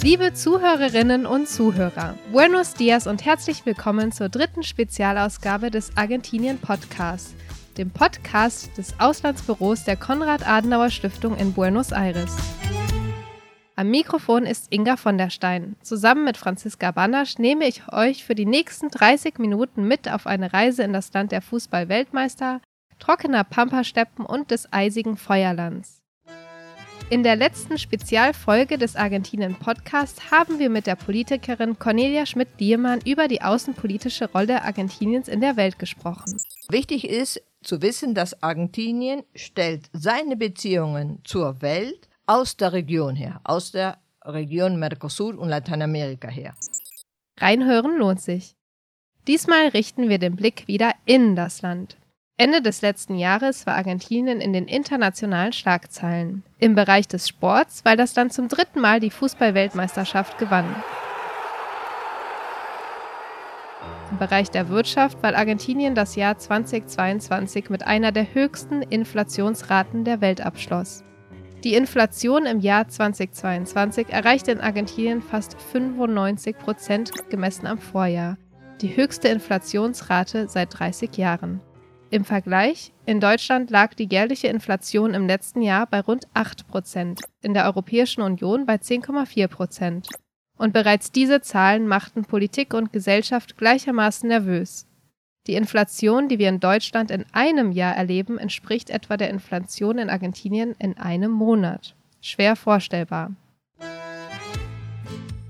Liebe Zuhörerinnen und Zuhörer, Buenos Dias und herzlich willkommen zur dritten Spezialausgabe des Argentinien Podcasts, dem Podcast des Auslandsbüros der Konrad-Adenauer-Stiftung in Buenos Aires. Am Mikrofon ist Inga von der Stein. Zusammen mit Franziska Banasch nehme ich euch für die nächsten 30 Minuten mit auf eine Reise in das Land der Fußball-Weltmeister, trockener Pampasteppen und des eisigen Feuerlands. In der letzten Spezialfolge des Argentinien Podcasts haben wir mit der Politikerin Cornelia Schmidt-Diemann über die außenpolitische Rolle Argentiniens in der Welt gesprochen. Wichtig ist zu wissen, dass Argentinien stellt seine Beziehungen zur Welt aus der Region her, aus der Region Mercosur und Lateinamerika her. Reinhören lohnt sich. Diesmal richten wir den Blick wieder in das Land. Ende des letzten Jahres war Argentinien in den internationalen Schlagzeilen. Im Bereich des Sports, weil das Land zum dritten Mal die Fußballweltmeisterschaft gewann. Im Bereich der Wirtschaft, weil Argentinien das Jahr 2022 mit einer der höchsten Inflationsraten der Welt abschloss. Die Inflation im Jahr 2022 erreichte in Argentinien fast 95 Prozent gemessen am Vorjahr, die höchste Inflationsrate seit 30 Jahren. Im Vergleich, in Deutschland lag die jährliche Inflation im letzten Jahr bei rund 8 Prozent, in der Europäischen Union bei 10,4 Prozent. Und bereits diese Zahlen machten Politik und Gesellschaft gleichermaßen nervös. Die Inflation, die wir in Deutschland in einem Jahr erleben, entspricht etwa der Inflation in Argentinien in einem Monat. Schwer vorstellbar.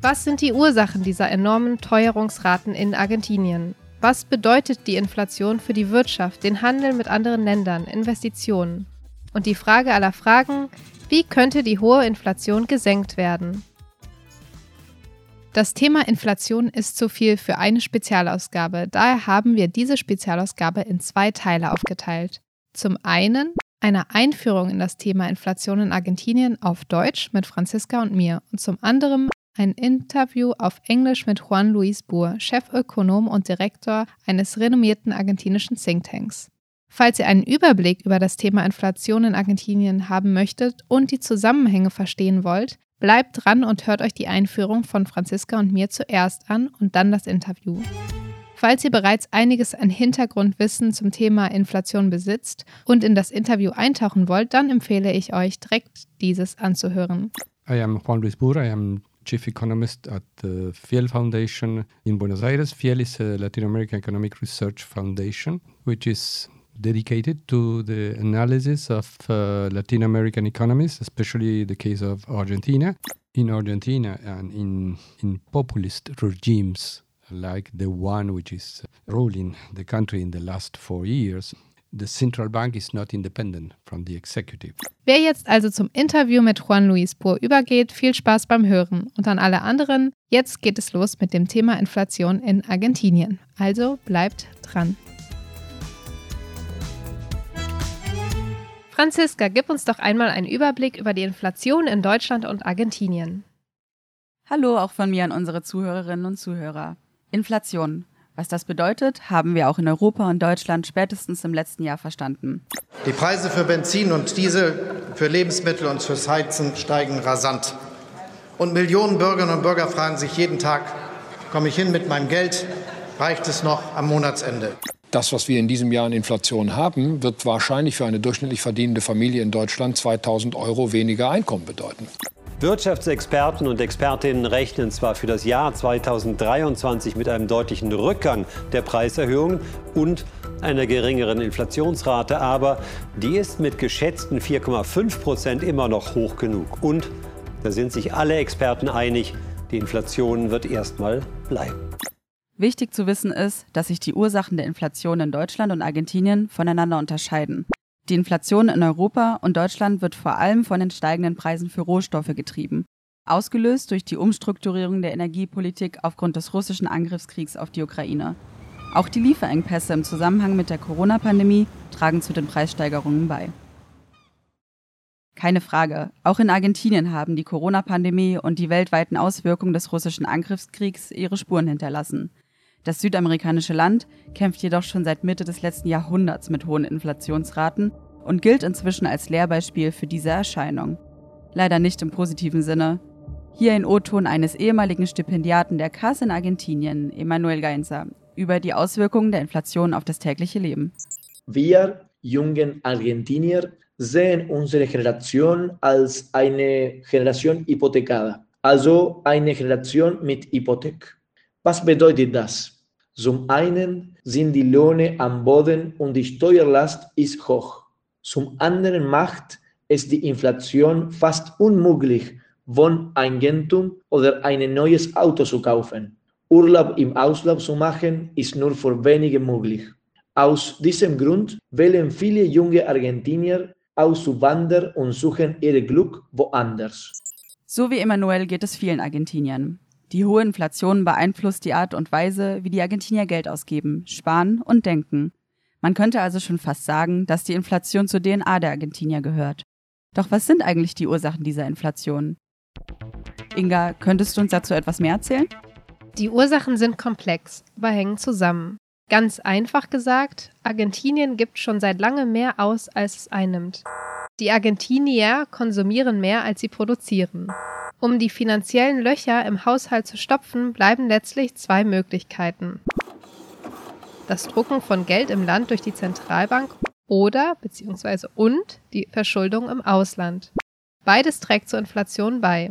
Was sind die Ursachen dieser enormen Teuerungsraten in Argentinien? Was bedeutet die Inflation für die Wirtschaft, den Handel mit anderen Ländern, Investitionen? Und die Frage aller Fragen, wie könnte die hohe Inflation gesenkt werden? Das Thema Inflation ist zu viel für eine Spezialausgabe. Daher haben wir diese Spezialausgabe in zwei Teile aufgeteilt. Zum einen eine Einführung in das Thema Inflation in Argentinien auf Deutsch mit Franziska und mir und zum anderen ein Interview auf Englisch mit Juan Luis Burr, Chefökonom und Direktor eines renommierten argentinischen Thinktanks. Falls ihr einen Überblick über das Thema Inflation in Argentinien haben möchtet und die Zusammenhänge verstehen wollt, Bleibt dran und hört euch die Einführung von Franziska und mir zuerst an und dann das Interview. Falls ihr bereits einiges an Hintergrundwissen zum Thema Inflation besitzt und in das Interview eintauchen wollt, dann empfehle ich euch direkt dieses anzuhören. I am Juan Luis Bura, I am Chief Economist at the Fiel Foundation in Buenos Aires. Fiel is a Latin American Economic Research Foundation, which is dedicated to the analysis of uh, Latin American economies, especially the case of Argentina. In Argentina and in, in populist regimes like the one which is ruling the country in the last four years, the central bank is not independent from the executive. Wer jetzt also zum Interview mit Juan Luis Pur übergeht, viel Spaß beim Hören. Und an alle anderen, jetzt geht es los mit dem Thema Inflation in Argentinien. Also bleibt dran. Franziska, gib uns doch einmal einen Überblick über die Inflation in Deutschland und Argentinien. Hallo auch von mir an unsere Zuhörerinnen und Zuhörer. Inflation. Was das bedeutet, haben wir auch in Europa und Deutschland spätestens im letzten Jahr verstanden. Die Preise für Benzin und Diesel, für Lebensmittel und fürs Heizen steigen rasant. Und Millionen Bürgerinnen und Bürger fragen sich jeden Tag, komme ich hin mit meinem Geld? Reicht es noch am Monatsende? Das, was wir in diesem Jahr an Inflation haben, wird wahrscheinlich für eine durchschnittlich verdienende Familie in Deutschland 2000 Euro weniger Einkommen bedeuten. Wirtschaftsexperten und Expertinnen rechnen zwar für das Jahr 2023 mit einem deutlichen Rückgang der Preiserhöhungen und einer geringeren Inflationsrate, aber die ist mit geschätzten 4,5 Prozent immer noch hoch genug. Und da sind sich alle Experten einig, die Inflation wird erstmal bleiben. Wichtig zu wissen ist, dass sich die Ursachen der Inflation in Deutschland und Argentinien voneinander unterscheiden. Die Inflation in Europa und Deutschland wird vor allem von den steigenden Preisen für Rohstoffe getrieben, ausgelöst durch die Umstrukturierung der Energiepolitik aufgrund des russischen Angriffskriegs auf die Ukraine. Auch die Lieferengpässe im Zusammenhang mit der Corona-Pandemie tragen zu den Preissteigerungen bei. Keine Frage, auch in Argentinien haben die Corona-Pandemie und die weltweiten Auswirkungen des russischen Angriffskriegs ihre Spuren hinterlassen. Das südamerikanische Land kämpft jedoch schon seit Mitte des letzten Jahrhunderts mit hohen Inflationsraten und gilt inzwischen als Lehrbeispiel für diese Erscheinung. Leider nicht im positiven Sinne. Hier ein O-Ton eines ehemaligen Stipendiaten der CAS in Argentinien, Emanuel Gainza, über die Auswirkungen der Inflation auf das tägliche Leben. Wir jungen Argentinier sehen unsere Generation als eine Generation hypothekada, also eine Generation mit Hypothek. Was bedeutet das? Zum einen sind die Löhne am Boden und die Steuerlast ist hoch. Zum anderen macht es die Inflation fast unmöglich, Wohneigentum oder ein neues Auto zu kaufen. Urlaub im Ausland zu machen ist nur für wenige möglich. Aus diesem Grund wählen viele junge Argentinier auszuwandern und suchen ihr Glück woanders. So wie Emanuel geht es vielen Argentiniern. Die hohe Inflation beeinflusst die Art und Weise, wie die Argentinier Geld ausgeben, sparen und denken. Man könnte also schon fast sagen, dass die Inflation zur DNA der Argentinier gehört. Doch was sind eigentlich die Ursachen dieser Inflation? Inga, könntest du uns dazu etwas mehr erzählen? Die Ursachen sind komplex, aber hängen zusammen. Ganz einfach gesagt, Argentinien gibt schon seit langem mehr aus, als es einnimmt. Die Argentinier konsumieren mehr, als sie produzieren. Um die finanziellen Löcher im Haushalt zu stopfen, bleiben letztlich zwei Möglichkeiten. Das Drucken von Geld im Land durch die Zentralbank oder bzw. und die Verschuldung im Ausland. Beides trägt zur Inflation bei.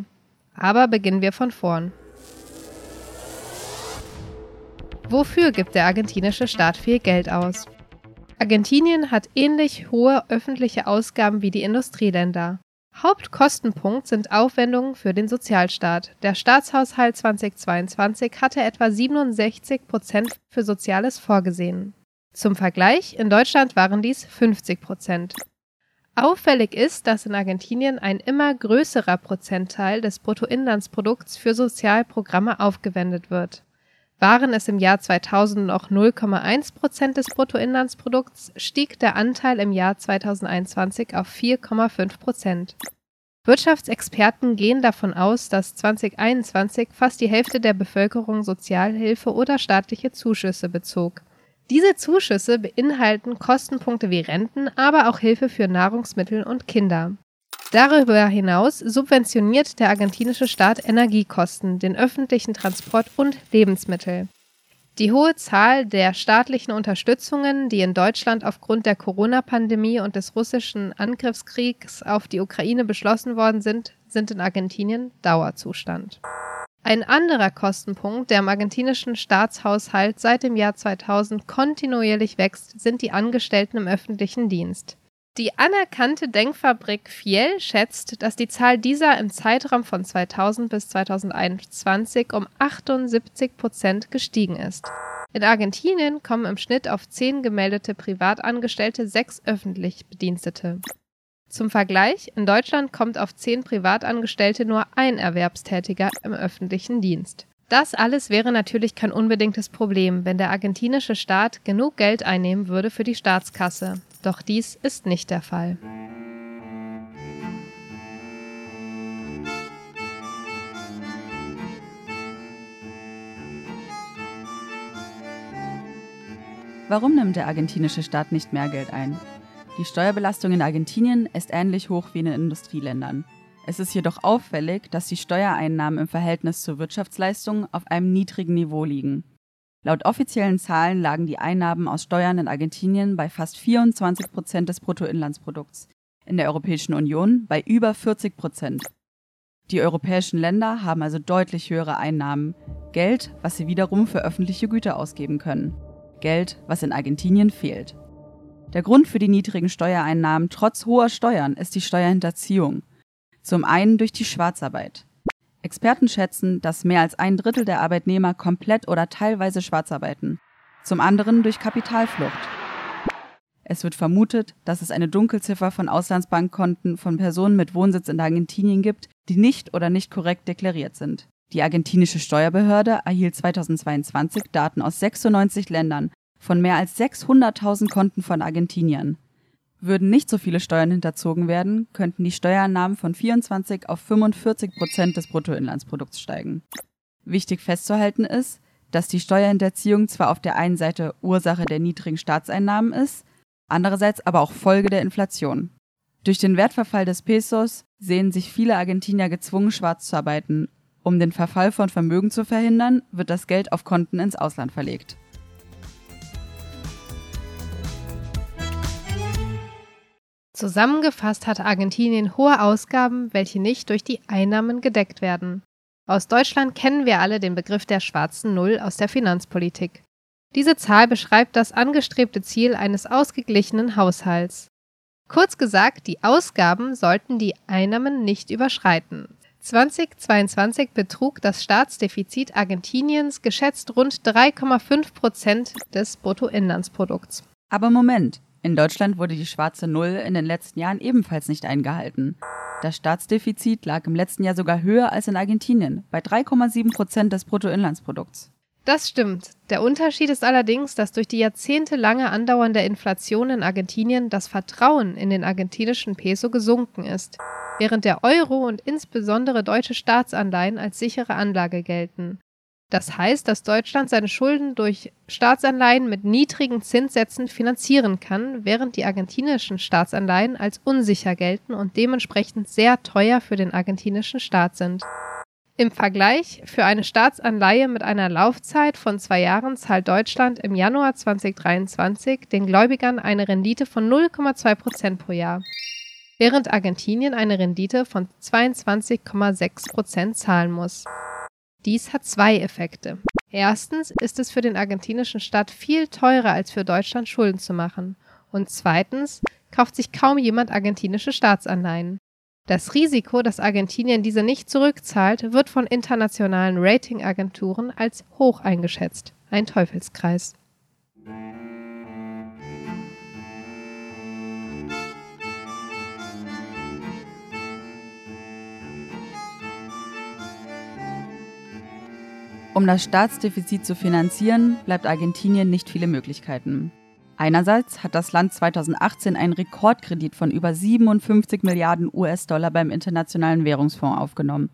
Aber beginnen wir von vorn. Wofür gibt der argentinische Staat viel Geld aus? Argentinien hat ähnlich hohe öffentliche Ausgaben wie die Industrieländer. Hauptkostenpunkt sind Aufwendungen für den Sozialstaat. Der Staatshaushalt 2022 hatte etwa 67 Prozent für Soziales vorgesehen. Zum Vergleich, in Deutschland waren dies 50 Prozent. Auffällig ist, dass in Argentinien ein immer größerer Prozentteil des Bruttoinlandsprodukts für Sozialprogramme aufgewendet wird. Waren es im Jahr 2000 noch 0,1 Prozent des Bruttoinlandsprodukts, stieg der Anteil im Jahr 2021 auf 4,5 Prozent. Wirtschaftsexperten gehen davon aus, dass 2021 fast die Hälfte der Bevölkerung Sozialhilfe oder staatliche Zuschüsse bezog. Diese Zuschüsse beinhalten Kostenpunkte wie Renten, aber auch Hilfe für Nahrungsmittel und Kinder. Darüber hinaus subventioniert der argentinische Staat Energiekosten, den öffentlichen Transport und Lebensmittel. Die hohe Zahl der staatlichen Unterstützungen, die in Deutschland aufgrund der Corona-Pandemie und des russischen Angriffskriegs auf die Ukraine beschlossen worden sind, sind in Argentinien Dauerzustand. Ein anderer Kostenpunkt, der im argentinischen Staatshaushalt seit dem Jahr 2000 kontinuierlich wächst, sind die Angestellten im öffentlichen Dienst. Die anerkannte Denkfabrik Fiel schätzt, dass die Zahl dieser im Zeitraum von 2000 bis 2021 um 78 Prozent gestiegen ist. In Argentinien kommen im Schnitt auf zehn gemeldete Privatangestellte sechs öffentlich Bedienstete. Zum Vergleich, in Deutschland kommt auf zehn Privatangestellte nur ein Erwerbstätiger im öffentlichen Dienst. Das alles wäre natürlich kein unbedingtes Problem, wenn der argentinische Staat genug Geld einnehmen würde für die Staatskasse. Doch dies ist nicht der Fall. Warum nimmt der argentinische Staat nicht mehr Geld ein? Die Steuerbelastung in Argentinien ist ähnlich hoch wie in den Industrieländern. Es ist jedoch auffällig, dass die Steuereinnahmen im Verhältnis zur Wirtschaftsleistung auf einem niedrigen Niveau liegen. Laut offiziellen Zahlen lagen die Einnahmen aus Steuern in Argentinien bei fast 24 Prozent des Bruttoinlandsprodukts, in der Europäischen Union bei über 40 Prozent. Die europäischen Länder haben also deutlich höhere Einnahmen, Geld, was sie wiederum für öffentliche Güter ausgeben können. Geld, was in Argentinien fehlt. Der Grund für die niedrigen Steuereinnahmen trotz hoher Steuern ist die Steuerhinterziehung. Zum einen durch die Schwarzarbeit. Experten schätzen, dass mehr als ein Drittel der Arbeitnehmer komplett oder teilweise schwarz arbeiten. Zum anderen durch Kapitalflucht. Es wird vermutet, dass es eine Dunkelziffer von Auslandsbankkonten von Personen mit Wohnsitz in Argentinien gibt, die nicht oder nicht korrekt deklariert sind. Die argentinische Steuerbehörde erhielt 2022 Daten aus 96 Ländern von mehr als 600.000 Konten von Argentiniern. Würden nicht so viele Steuern hinterzogen werden, könnten die Steuereinnahmen von 24 auf 45 Prozent des Bruttoinlandsprodukts steigen. Wichtig festzuhalten ist, dass die Steuerhinterziehung zwar auf der einen Seite Ursache der niedrigen Staatseinnahmen ist, andererseits aber auch Folge der Inflation. Durch den Wertverfall des Pesos sehen sich viele Argentinier gezwungen, schwarz zu arbeiten, Um den Verfall von Vermögen zu verhindern, wird das Geld auf Konten ins Ausland verlegt. Zusammengefasst hat Argentinien hohe Ausgaben, welche nicht durch die Einnahmen gedeckt werden. Aus Deutschland kennen wir alle den Begriff der schwarzen Null aus der Finanzpolitik. Diese Zahl beschreibt das angestrebte Ziel eines ausgeglichenen Haushalts. Kurz gesagt, die Ausgaben sollten die Einnahmen nicht überschreiten. 2022 betrug das Staatsdefizit Argentiniens geschätzt rund 3,5 Prozent des Bruttoinlandsprodukts. Aber Moment, in Deutschland wurde die schwarze Null in den letzten Jahren ebenfalls nicht eingehalten. Das Staatsdefizit lag im letzten Jahr sogar höher als in Argentinien, bei 3,7 Prozent des Bruttoinlandsprodukts. Das stimmt. Der Unterschied ist allerdings, dass durch die jahrzehntelange andauernde Inflation in Argentinien das Vertrauen in den argentinischen Peso gesunken ist, während der Euro und insbesondere deutsche Staatsanleihen als sichere Anlage gelten. Das heißt, dass Deutschland seine Schulden durch Staatsanleihen mit niedrigen Zinssätzen finanzieren kann, während die argentinischen Staatsanleihen als unsicher gelten und dementsprechend sehr teuer für den argentinischen Staat sind. Im Vergleich, für eine Staatsanleihe mit einer Laufzeit von zwei Jahren zahlt Deutschland im Januar 2023 den Gläubigern eine Rendite von 0,2 Prozent pro Jahr, während Argentinien eine Rendite von 22,6 Prozent zahlen muss. Dies hat zwei Effekte. Erstens ist es für den argentinischen Staat viel teurer als für Deutschland Schulden zu machen. Und zweitens kauft sich kaum jemand argentinische Staatsanleihen. Das Risiko, dass Argentinien diese nicht zurückzahlt, wird von internationalen Ratingagenturen als hoch eingeschätzt. Ein Teufelskreis. Um das Staatsdefizit zu finanzieren, bleibt Argentinien nicht viele Möglichkeiten. Einerseits hat das Land 2018 einen Rekordkredit von über 57 Milliarden US-Dollar beim Internationalen Währungsfonds aufgenommen.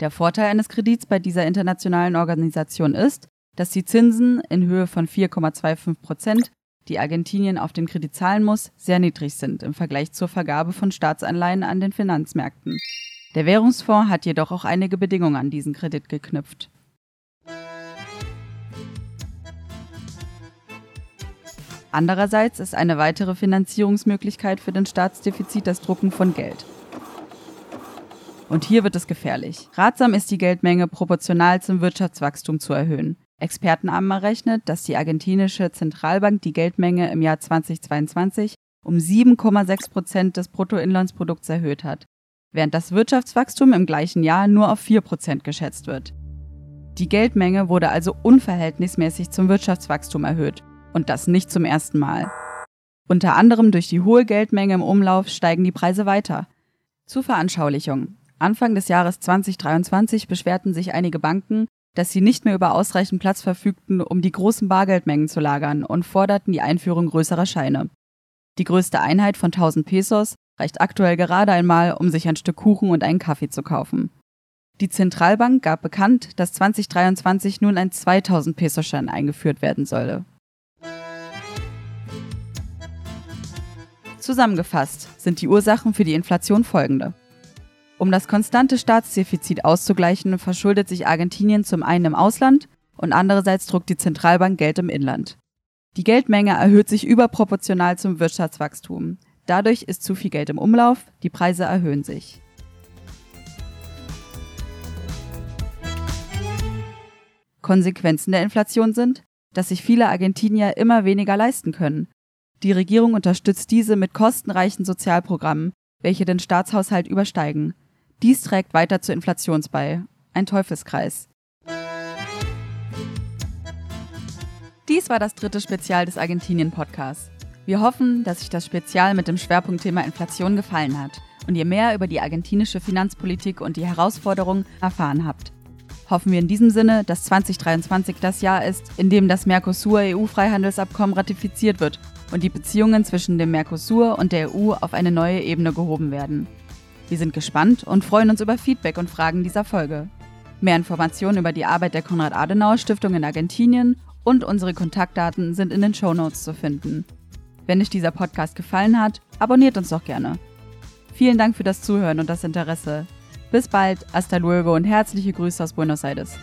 Der Vorteil eines Kredits bei dieser internationalen Organisation ist, dass die Zinsen in Höhe von 4,25 Prozent, die Argentinien auf den Kredit zahlen muss, sehr niedrig sind im Vergleich zur Vergabe von Staatsanleihen an den Finanzmärkten. Der Währungsfonds hat jedoch auch einige Bedingungen an diesen Kredit geknüpft. Andererseits ist eine weitere Finanzierungsmöglichkeit für den Staatsdefizit das Drucken von Geld. Und hier wird es gefährlich. Ratsam ist die Geldmenge proportional zum Wirtschaftswachstum zu erhöhen. Experten haben errechnet, dass die argentinische Zentralbank die Geldmenge im Jahr 2022 um 7,6 Prozent des Bruttoinlandsprodukts erhöht hat, während das Wirtschaftswachstum im gleichen Jahr nur auf 4 Prozent geschätzt wird. Die Geldmenge wurde also unverhältnismäßig zum Wirtschaftswachstum erhöht und das nicht zum ersten Mal. Unter anderem durch die hohe Geldmenge im Umlauf steigen die Preise weiter. Zur Veranschaulichung. Anfang des Jahres 2023 beschwerten sich einige Banken, dass sie nicht mehr über ausreichend Platz verfügten, um die großen Bargeldmengen zu lagern und forderten die Einführung größerer Scheine. Die größte Einheit von 1000 Pesos reicht aktuell gerade einmal, um sich ein Stück Kuchen und einen Kaffee zu kaufen. Die Zentralbank gab bekannt, dass 2023 nun ein 2000 Peso-Schein eingeführt werden solle. Zusammengefasst sind die Ursachen für die Inflation folgende. Um das konstante Staatsdefizit auszugleichen, verschuldet sich Argentinien zum einen im Ausland und andererseits druckt die Zentralbank Geld im Inland. Die Geldmenge erhöht sich überproportional zum Wirtschaftswachstum. Dadurch ist zu viel Geld im Umlauf, die Preise erhöhen sich. Konsequenzen der Inflation sind, dass sich viele Argentinier immer weniger leisten können die Regierung unterstützt diese mit kostenreichen Sozialprogrammen, welche den Staatshaushalt übersteigen. Dies trägt weiter zur Inflation bei. Ein Teufelskreis. Dies war das dritte Spezial des Argentinien-Podcasts. Wir hoffen, dass euch das Spezial mit dem Schwerpunktthema Inflation gefallen hat und ihr mehr über die argentinische Finanzpolitik und die Herausforderungen erfahren habt. Hoffen wir in diesem Sinne, dass 2023 das Jahr ist, in dem das Mercosur-EU-Freihandelsabkommen ratifiziert wird und die Beziehungen zwischen dem Mercosur und der EU auf eine neue Ebene gehoben werden. Wir sind gespannt und freuen uns über Feedback und Fragen dieser Folge. Mehr Informationen über die Arbeit der Konrad-Adenauer-Stiftung in Argentinien und unsere Kontaktdaten sind in den Show Notes zu finden. Wenn euch dieser Podcast gefallen hat, abonniert uns doch gerne. Vielen Dank für das Zuhören und das Interesse. Bis bald, hasta luego und herzliche Grüße aus Buenos Aires.